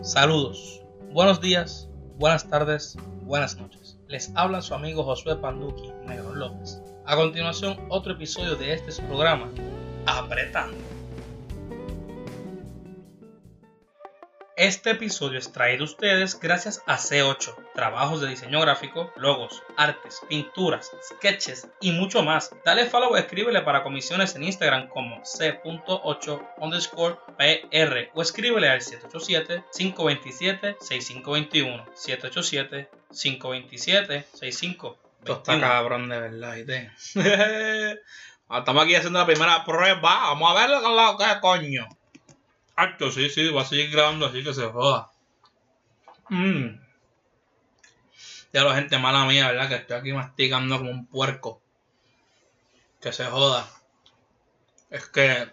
Saludos, buenos días, buenas tardes, buenas noches. Les habla su amigo Josué Panduki Negro López. A continuación, otro episodio de este programa, Apretando. Este episodio es traído a ustedes gracias a C8, trabajos de diseño gráfico, logos, artes, pinturas, sketches y mucho más. Dale follow o escríbele para comisiones en Instagram como C.8 underscore PR o escríbele al 787-527-6521. 787-527-6521. Esto está cabrón de verdad, ¿viste? Estamos aquí haciendo la primera prueba. Vamos a verlo con la que coño. Acto, sí, sí, va a seguir grabando así que se joda. Mmm. Ya la gente mala mía, ¿verdad? Que estoy aquí masticando como un puerco. Que se joda. Es que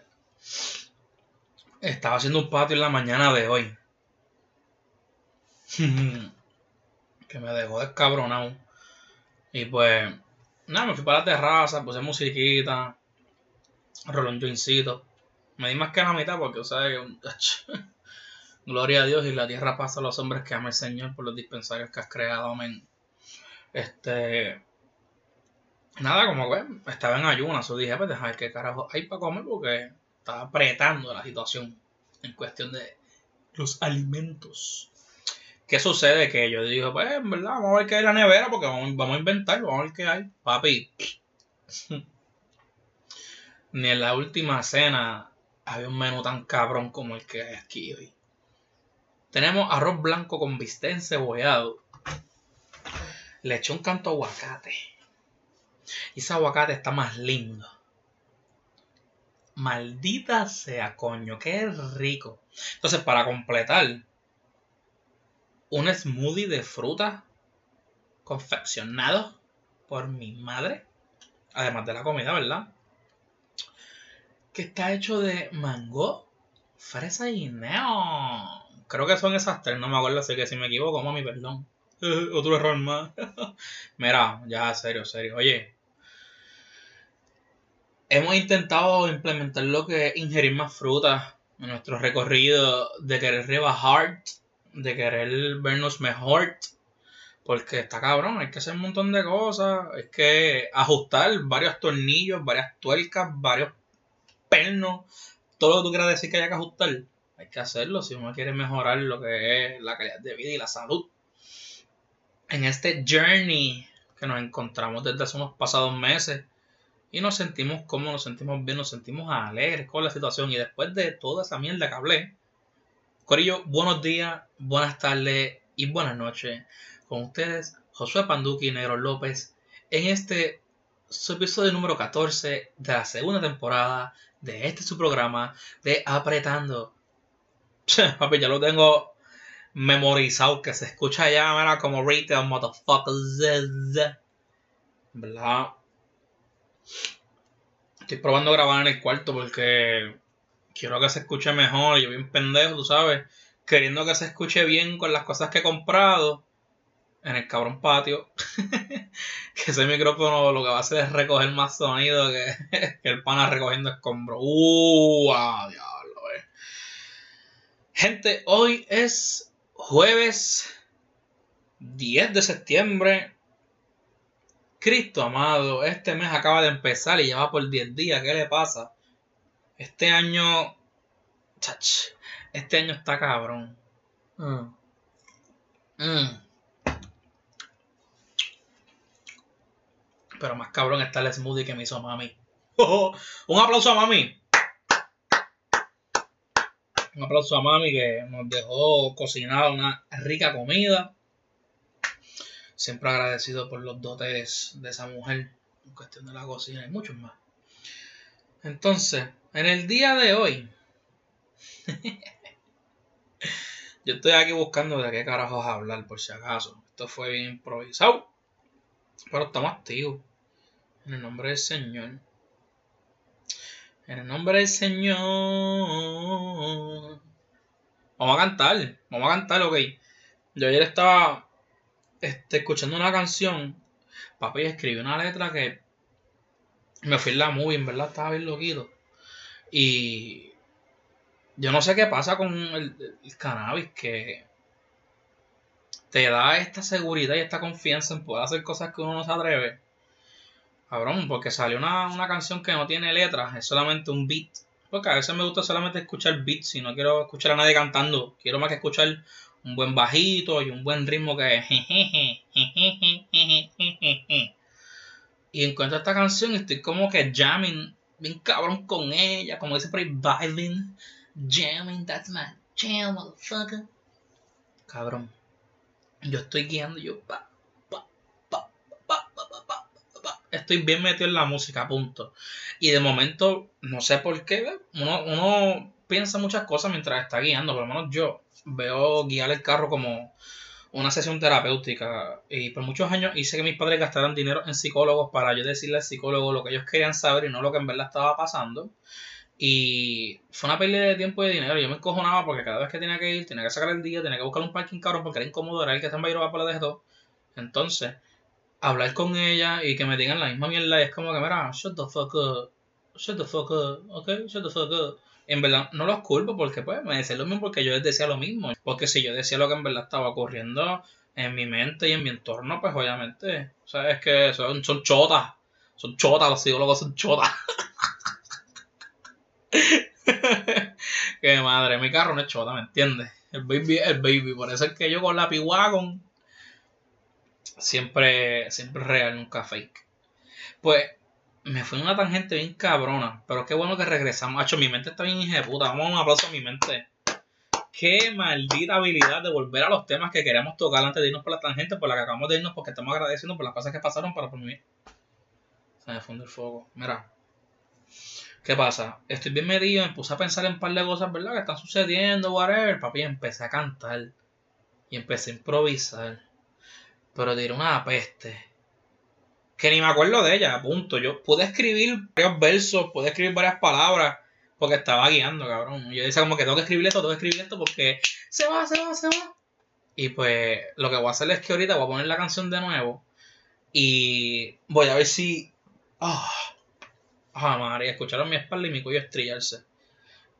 estaba haciendo un patio en la mañana de hoy. que me dejó descabronado. Y pues, nada, me fui para la terraza, puse musiquita, roló un joincito. Me di más que la mitad porque, o sea, gloria a Dios y la tierra pasa a los hombres que ama el Señor por los dispensarios que has creado, amén. Este, nada, como que estaba en ayunas, o dije, pues dejar qué carajo hay para comer porque estaba apretando la situación en cuestión de los alimentos. ¿Qué sucede? Que yo digo, pues, en verdad, vamos a ver qué hay en la nevera porque vamos, vamos a inventar, vamos a ver qué hay. Papi, ni en la última cena había un menú tan cabrón como el que hay aquí hoy. Tenemos arroz blanco con bistec cebollado. Le eché un canto aguacate. Y ese aguacate está más lindo. Maldita sea, coño, qué rico. Entonces, para completar, un smoothie de fruta confeccionado por mi madre. Además de la comida, ¿verdad? Que está hecho de mango, fresa y neón. Creo que son esas tres, no me acuerdo, así que si me equivoco, mami, perdón. Otro error más. Mira, ya, serio, serio. Oye, hemos intentado implementar lo que es ingerir más fruta en nuestro recorrido de querer rebajar, de querer vernos mejor. Porque está cabrón, hay que hacer un montón de cosas, hay que ajustar varios tornillos, varias tuercas, varios todo lo que tú quieras decir que haya que ajustar, hay que hacerlo si uno quiere mejorar lo que es la calidad de vida y la salud. En este journey que nos encontramos desde hace unos pasados meses y nos sentimos cómodos, nos sentimos bien, nos sentimos alegres con la situación y después de toda esa mierda que hablé, Corillo, buenos días, buenas tardes y buenas noches. Con ustedes, Josué Panduki y Negro López, en este su episodio número 14 de la segunda temporada de este su programa de Apretando. papi, ya lo tengo memorizado, que se escucha ya, mira, como retail motherfuckers. ¿Verdad? Estoy probando grabar en el cuarto porque quiero que se escuche mejor. Yo bien pendejo, tú sabes. Queriendo que se escuche bien con las cosas que he comprado en el cabrón patio. que ese micrófono lo que va a hacer es recoger más sonido que, el pana recogiendo escombros. ¡Uh! Ah, diablo, eh. Gente, hoy es jueves 10 de septiembre. Cristo amado, este mes acaba de empezar y ya va por 10 días. ¿Qué le pasa? Este año. Chach, este año está cabrón. Mm. Mm. Pero más cabrón está el smoothie que me hizo mami. Un aplauso a mami. Un aplauso a mami que nos dejó cocinar una rica comida. Siempre agradecido por los dotes de esa mujer en cuestión de la cocina y muchos más. Entonces, en el día de hoy, yo estoy aquí buscando de qué carajos hablar, por si acaso. Esto fue bien improvisado, pero estamos activos. En el nombre del Señor. En el nombre del Señor. Vamos a cantar. Vamos a cantar, ok. Yo ayer estaba este, escuchando una canción. Papi escribió una letra que me fui en la movie, en verdad estaba bien loquito. Y yo no sé qué pasa con el, el cannabis que te da esta seguridad y esta confianza en poder hacer cosas que uno no se atreve. Cabrón, porque salió una, una canción que no tiene letras, es solamente un beat. Porque a veces me gusta solamente escuchar beats y no quiero escuchar a nadie cantando. Quiero más que escuchar un buen bajito y un buen ritmo que y encuentro esta canción y estoy como que jamming bien cabrón con ella, como dice por ahí, vibing, jamming, that's my jam, motherfucker. Cabrón. Yo estoy guiando, yo pa, Estoy bien metido en la música, punto. Y de momento, no sé por qué, uno, uno piensa muchas cosas mientras está guiando, por lo menos yo veo guiar el carro como una sesión terapéutica y por muchos años hice que mis padres gastaran dinero en psicólogos para yo decirle al psicólogo lo que ellos querían saber y no lo que en verdad estaba pasando. Y fue una pérdida de tiempo y de dinero. Yo me encojonaba porque cada vez que tenía que ir, tenía que sacar el día, tenía que buscar un parking caro porque era incómodo, era el que estaba en Bayrova por la de Entonces, hablar con ella y que me digan la misma mierda y es como que, mira, shut the fuck up, shut the fuck up, ok, shut the fuck up en verdad no los culpo porque pues me decían lo mismo porque yo les decía lo mismo. Porque si yo decía lo que en verdad estaba ocurriendo en mi mente y en mi entorno, pues obviamente, sabes que son, son chotas. Son chotas, los psicólogos son chotas. que madre, mi carro no es chota, ¿me entiendes? El baby el baby. Por eso es que yo con la P-Wagon siempre, siempre real, nunca fake. Pues me fue una tangente bien cabrona. Pero qué bueno que regresamos. Hacho, mi mente está bien puta. Vamos a un aplauso a mi mente. Qué maldita habilidad de volver a los temas que queremos tocar antes de irnos por la tangente, por la que acabamos de irnos, porque estamos agradeciendo por las cosas que pasaron para por mí. Se me funde el fuego. Mira. ¿Qué pasa? Estoy bien medido, me puse a pensar en un par de cosas, ¿verdad? Que están sucediendo, whatever. Papi, empecé a cantar. Y empecé a improvisar. Pero diré una peste que ni me acuerdo de ella, punto. Yo pude escribir varios versos, pude escribir varias palabras, porque estaba guiando, cabrón. Yo decía como que tengo que escribir esto, tengo que escribir esto, porque se va, se va, se va. Y pues lo que voy a hacer es que ahorita voy a poner la canción de nuevo y voy a ver si... Ah, oh, María, escucharon mi espalda y mi cuello estrellarse.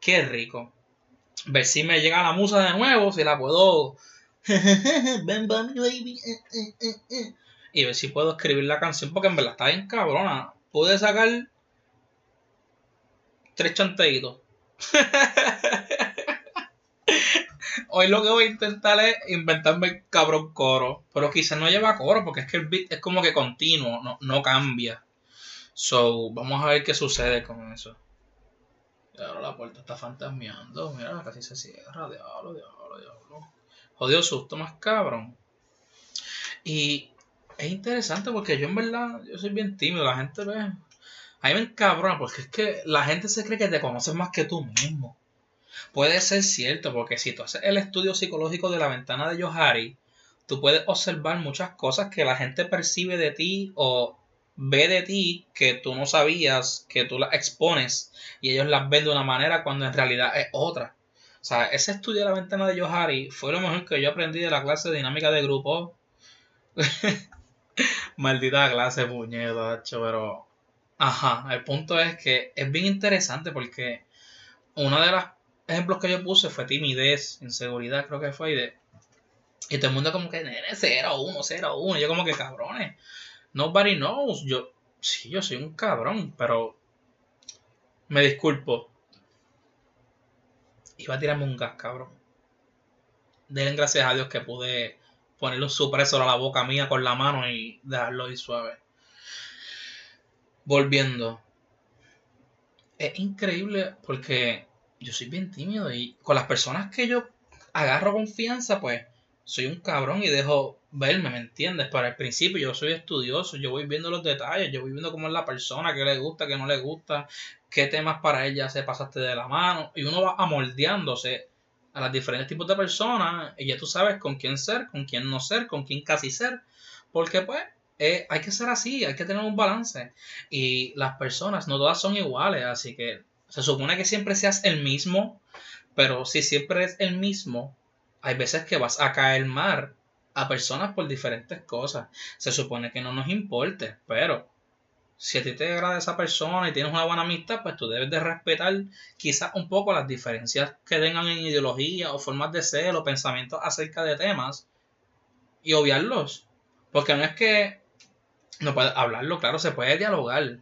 Qué rico. Ver si me llega la musa de nuevo, si la puedo... Ven, baby. Eh, eh, eh, y ver si puedo escribir la canción porque en verdad está bien cabrona. Pude sacar tres chanteitos. Hoy lo que voy a intentar es inventarme el cabrón coro. Pero quizás no lleva coro porque es que el beat es como que continuo, no, no cambia. So, vamos a ver qué sucede con eso. Y ahora la puerta está fantasmeando. Mira, casi se cierra. Diablo, diablo, diablo. Jodido susto más cabrón. Y es interesante porque yo en verdad, yo soy bien tímido, la gente ve. A mí me encabrona porque es que la gente se cree que te conoces más que tú mismo. Puede ser cierto, porque si tú haces el estudio psicológico de la ventana de Johari, tú puedes observar muchas cosas que la gente percibe de ti o ve de ti que tú no sabías, que tú las expones y ellos las ven de una manera cuando en realidad es otra. O sea, ese estudio de la ventana de Johari fue lo mejor que yo aprendí de la clase de dinámica de grupo. Maldita clase puñeta, pero. Ajá, el punto es que es bien interesante porque uno de los ejemplos que yo puse fue timidez, inseguridad, creo que fue, y de. Y todo el mundo como que, nene, 0, 1, 0, 1. yo como que cabrones. Nobody knows. Yo, sí, yo soy un cabrón, pero me disculpo. Iba a tirarme un gas, cabrón. Den gracias a Dios que pude ponerle un supresor a la boca mía con la mano y dejarlo ahí suave. Volviendo. Es increíble porque yo soy bien tímido y con las personas que yo agarro confianza, pues soy un cabrón y dejo verme, ¿me entiendes? Para el principio yo soy estudioso, yo voy viendo los detalles, yo voy viendo cómo es la persona, qué le gusta, qué no le gusta, qué temas para ella se pasaste de la mano y uno va amoldeándose a los diferentes tipos de personas y ya tú sabes con quién ser, con quién no ser, con quién casi ser, porque pues eh, hay que ser así, hay que tener un balance y las personas no todas son iguales, así que se supone que siempre seas el mismo, pero si siempre es el mismo, hay veces que vas a caer mal a personas por diferentes cosas. Se supone que no nos importe, pero si a ti te agrada esa persona y tienes una buena amistad, pues tú debes de respetar quizás un poco las diferencias que tengan en ideología o formas de ser o pensamientos acerca de temas y obviarlos. Porque no es que no puedes hablarlo, claro, se puede dialogar.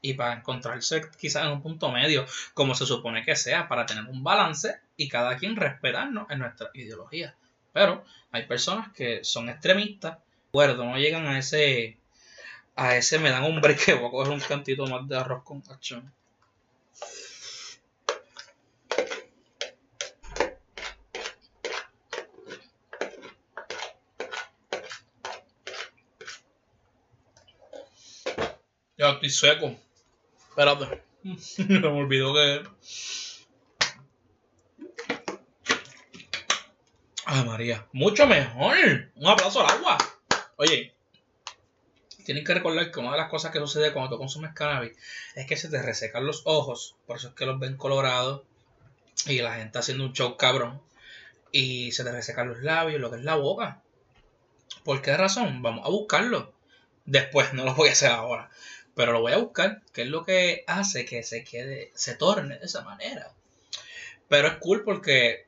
Y para encontrarse quizás en un punto medio, como se supone que sea, para tener un balance y cada quien respetarnos en nuestra ideología. Pero hay personas que son extremistas, no llegan a ese a ese me dan un break voy a coger un cantito más de arroz con acción. Ya estoy seco. Espérate. me olvidó que. Ay, María. Mucho mejor. Un aplauso al agua. Oye, tienen que recordar que una de las cosas que sucede cuando tú consumes cannabis es que se te resecan los ojos. Por eso es que los ven colorados. Y la gente haciendo un show cabrón. Y se te resecan los labios, lo que es la boca. ¿Por qué razón? Vamos a buscarlo. Después, no lo voy a hacer ahora. Pero lo voy a buscar, que es lo que hace que se quede, se torne de esa manera. Pero es cool porque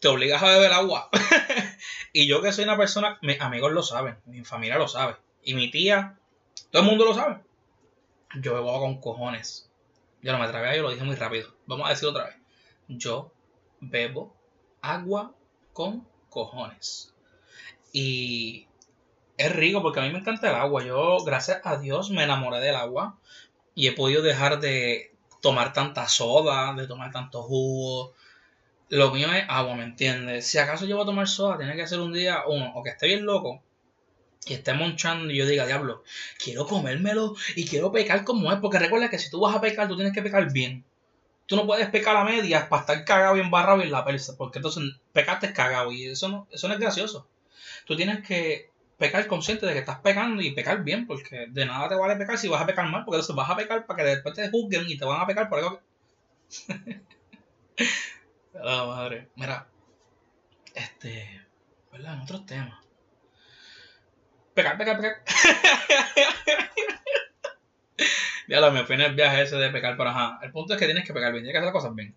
te obligas a beber agua. y yo que soy una persona, mis amigos lo saben, mi familia lo sabe. Y mi tía, todo el mundo lo sabe. Yo bebo con cojones. Yo no me atreví, yo lo dije muy rápido. Vamos a decir otra vez. Yo bebo agua con cojones. Y es rico porque a mí me encanta el agua. Yo, gracias a Dios, me enamoré del agua y he podido dejar de tomar tanta soda, de tomar tanto jugo. Lo mío es agua, ¿me entiendes? Si acaso yo voy a tomar soda, tiene que ser un día, uno, o que esté bien loco, y esté monchando y yo diga, diablo, quiero comérmelo y quiero pecar como es, porque recuerda que si tú vas a pecar, tú tienes que pecar bien. Tú no puedes pecar a medias para estar cagado y embarrado en la persa, porque entonces pecaste cagado y eso no, eso no es gracioso. Tú tienes que pecar consciente de que estás pecando y pecar bien, porque de nada te vale pecar si vas a pecar mal, porque entonces vas a pecar para que después te juzguen y te van a pecar por algo que... Madre. Mira, este, ¿verdad? En otros temas. Pecar, pecar, pecar. ya lo me fui en el viaje ese de pecar, pero ajá. El punto es que tienes que pecar bien, tienes que hacer las cosas bien.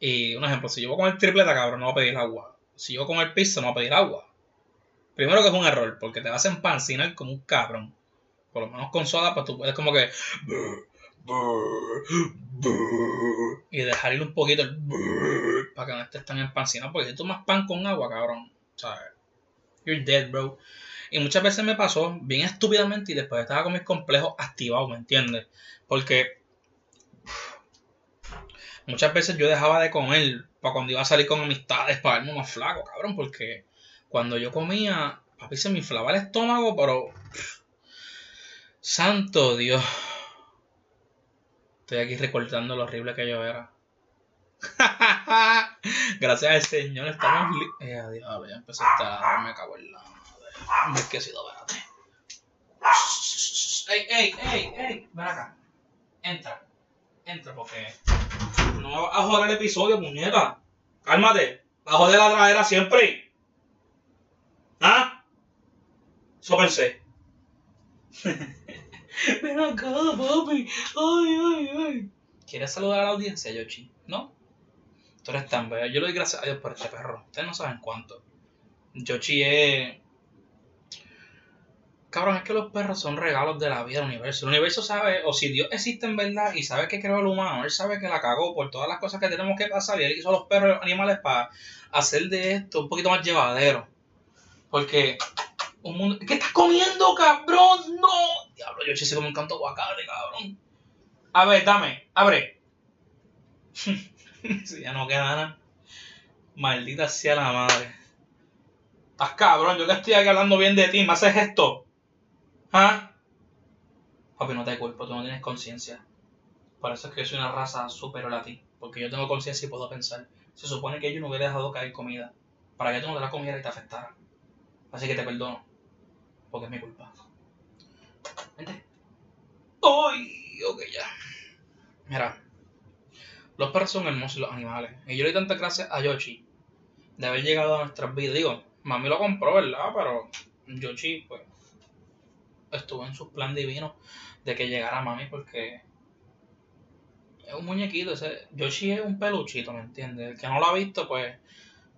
Y un ejemplo, si yo voy con el tripleta, cabrón, no voy a pedir agua. Si yo con el piso, no voy a pedir agua. Primero que es un error, porque te vas a empancinar como un cabrón. Por lo menos con soda, pues tú puedes como que. Y dejar ir un poquito el. Para que no estés tan empancinado. Porque si tomas pan con agua, cabrón. ¿Sabes? You're dead, bro. Y muchas veces me pasó bien estúpidamente y después estaba con mis complejos activados, ¿me entiendes? Porque muchas veces yo dejaba de comer para cuando iba a salir con amistades para verme más flaco, cabrón, porque cuando yo comía, papi se me inflaba el estómago, pero. Santo Dios. Estoy aquí recordando lo horrible que yo era. Gracias al Señor estamos Eh, adiós, ya empecé a estar. Me cago en la madre. Me he sido, espérate. Ey, ey, ey, ey. Ven acá. Entra. Entra porque. No me vas a joder el episodio, muñeca. Cálmate. Va a joder la tradera siempre. ¿Ah? Eso pensé. Ven acá, papi. Ay, ay, ay. ¿Quieres saludar a la audiencia, Yoshi? ¿No? Tú eres tan bello. Yo le doy gracias a Dios por este perro. Ustedes no saben cuánto. Yoshi es. Cabrón, es que los perros son regalos de la vida del universo. El universo sabe, o si Dios existe en verdad y sabe que creó el humano, Él sabe que la cagó por todas las cosas que tenemos que pasar y Él hizo a los perros y los animales para hacer de esto un poquito más llevadero. Porque un mundo. ¿Qué estás comiendo, cabrón? ¡No! Diablo, yo se como un canto guacate, cabrón. A ver, dame, abre. si ya no queda nada. Maldita sea la madre. Estás cabrón, yo que estoy aquí hablando bien de ti, ¿me haces esto? ¿Ah? Papi, no te culpo, tú no tienes conciencia. Por eso es que yo soy una raza superior a ti. Porque yo tengo conciencia y puedo pensar. Se supone que yo no hubiera dejado caer comida. Para que tú no te la comieras y te afectara. Así que te perdono. Porque es mi culpa. Vente. ¡Ay! Ok, ya. Mira. Los perros son hermosos los animales. Y yo le doy tantas gracias a Yoshi de haber llegado a nuestras vidas. Digo, mami lo compró, ¿verdad? Pero Yoshi, pues. Estuvo en su plan divino de que llegara mami porque es un muñequito. Ese, Yoshi es un peluchito, ¿me entiendes? El que no lo ha visto, pues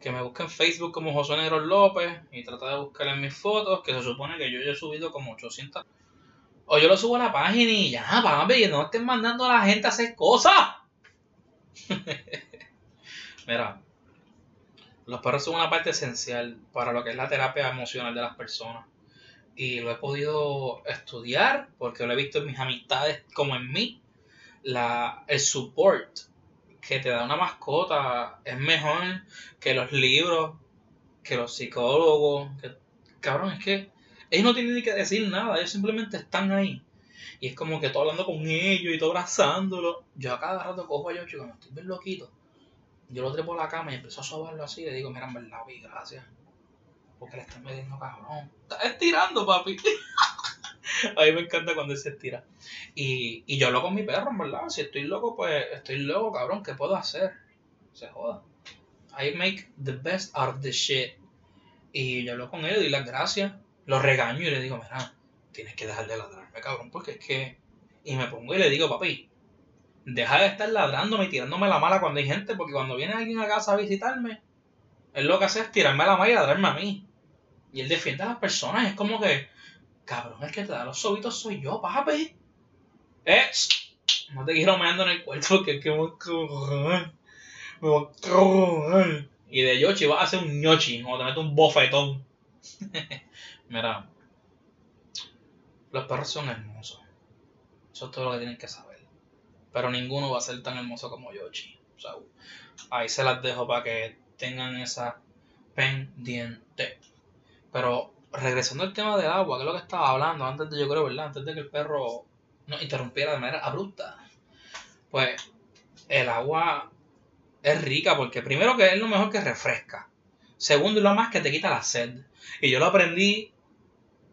que me busque en Facebook como José Negro López y trata de buscar en mis fotos, que se supone que yo ya he subido como 800. O yo lo subo a la página y ya, papi, no estén mandando a la gente a hacer cosas. Mira, los perros son una parte esencial para lo que es la terapia emocional de las personas. Y lo he podido estudiar porque lo he visto en mis amistades como en mí. La, el support que te da una mascota es mejor que los libros, que los psicólogos. Que, cabrón, es que ellos no tienen ni que decir nada, ellos simplemente están ahí. Y es como que todo hablando con ellos y todo abrazándolo. Yo a cada rato cojo a Yoshi cuando estoy bien loquito. Yo lo trepo a la cama y empiezo a sobarlo así. Le digo, mira, en verdad, vi, gracias. Porque le estás metiendo cabrón. Estás estirando, papi. a mí me encanta cuando él se estira. Y, y yo hablo con mi perro, en verdad. Si estoy loco, pues estoy loco, cabrón. ¿Qué puedo hacer? Se joda. I make the best out of the shit. Y yo hablo con él, doy las gracias. Lo regaño y le digo, mira, tienes que dejar de ladrarme, cabrón, porque es que... Y me pongo y le digo, papi, deja de estar ladrándome y tirándome la mala cuando hay gente, porque cuando viene alguien a casa a visitarme, él lo que hace es tirarme la mala y ladrarme a mí. Y él defiende a las personas, es como que, cabrón, el que te da los sobitos soy yo, papi. Eh, no te quiero meando en el cuarto, que que me me Y de Yoshi vas a hacer un ñochi, o te meto un bofetón. Mira, los perros son hermosos. Eso es todo lo que tienen que saber. Pero ninguno va a ser tan hermoso como Yoshi. O sea, ahí se las dejo para que tengan esa pendiente. Pero regresando al tema del agua, que es lo que estaba hablando antes de, yo creo, ¿verdad? Antes de que el perro nos interrumpiera de manera abrupta. Pues el agua es rica porque primero que es lo mejor que refresca. Segundo y lo más que te quita la sed. Y yo lo aprendí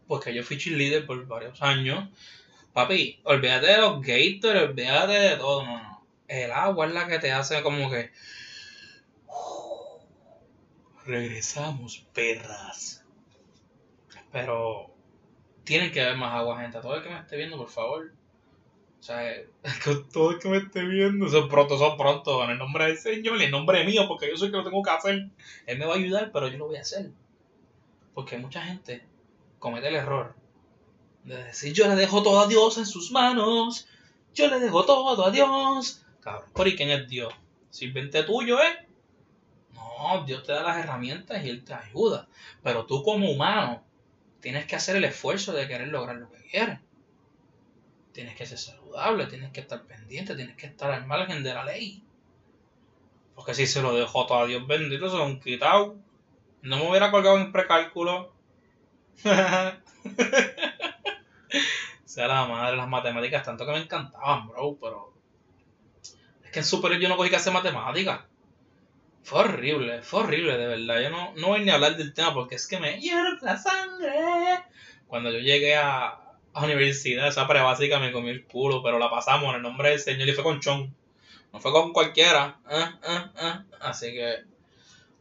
porque yo fui cheerleader por varios años. Papi, olvídate de los gators, olvídate de todo, no, no. El agua es la que te hace como que. Regresamos, perras. Pero tienen que haber más agua, gente. Todo el que me esté viendo, por favor. O sea, todo el que me esté viendo, son pronto, son pronto, en el nombre del Señor, en el nombre mío, porque yo soy el que lo tengo que hacer. Él me va a ayudar, pero yo lo voy a hacer. Porque mucha gente comete el error de decir yo le dejo todo a Dios en sus manos, yo le dejo todo a Dios. Cabrón, ¿por y quién es Dios? Sirvente tuyo, ¿eh? No, Dios te da las herramientas y Él te ayuda. Pero tú como humano tienes que hacer el esfuerzo de querer lograr lo que quieres. Tienes que ser saludable, tienes que estar pendiente, tienes que estar al margen de la ley. Porque si se lo dejo todo a Dios bendito, se lo han quitado. No me hubiera colgado en precálculo. sea la madre las matemáticas, tanto que me encantaban, bro, pero. Es que en superior yo no cogí que hacer matemáticas. Fue horrible, fue horrible, de verdad. Yo no, no voy ni a hablar del tema porque es que me hierve la sangre. Cuando yo llegué a, a universidad, esa pre-básica me comí el culo, pero la pasamos en el nombre del Señor y fue con Chon. No fue con cualquiera. ¿eh? ¿eh? ¿eh? Así que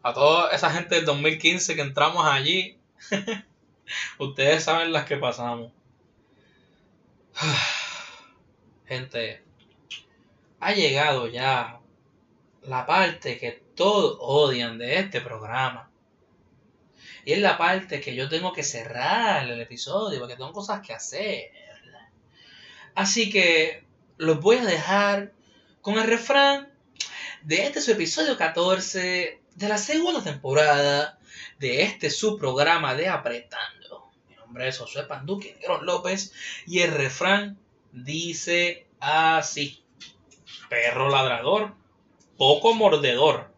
a toda esa gente del 2015 que entramos allí, Ustedes saben las que pasamos. Gente, ha llegado ya la parte que todos odian de este programa. Y es la parte que yo tengo que cerrar el episodio porque tengo cosas que hacer. Así que los voy a dejar con el refrán de este su episodio 14 de la segunda temporada de este su programa de Apretando. Mi nombre es Josué Panduque López y el refrán dice así. Perro ladrador, poco mordedor.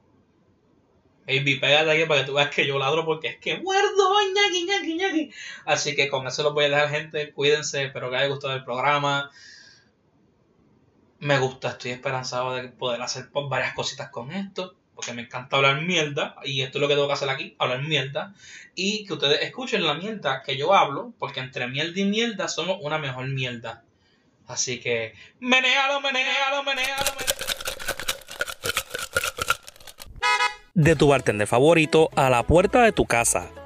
Baby, pégate aquí para que tú veas que yo ladro porque es que muerdo, ñaki, ñaki, ñaki. Así que con eso los voy a dejar, gente. Cuídense, espero que haya gustado el programa. Me gusta, estoy esperanzado de poder hacer varias cositas con esto porque me encanta hablar mierda, y esto es lo que tengo que hacer aquí, hablar mierda, y que ustedes escuchen la mierda que yo hablo, porque entre mierda y mierda somos una mejor mierda. Así que, menealo, menealo, menealo, menealo. De tu bartender favorito a la puerta de tu casa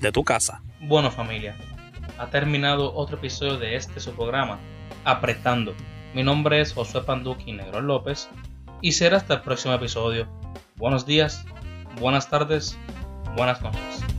de tu casa. Bueno familia, ha terminado otro episodio de este su programa, Apretando. Mi nombre es Josué Panduki Negro López y será hasta el próximo episodio. Buenos días, buenas tardes, buenas noches.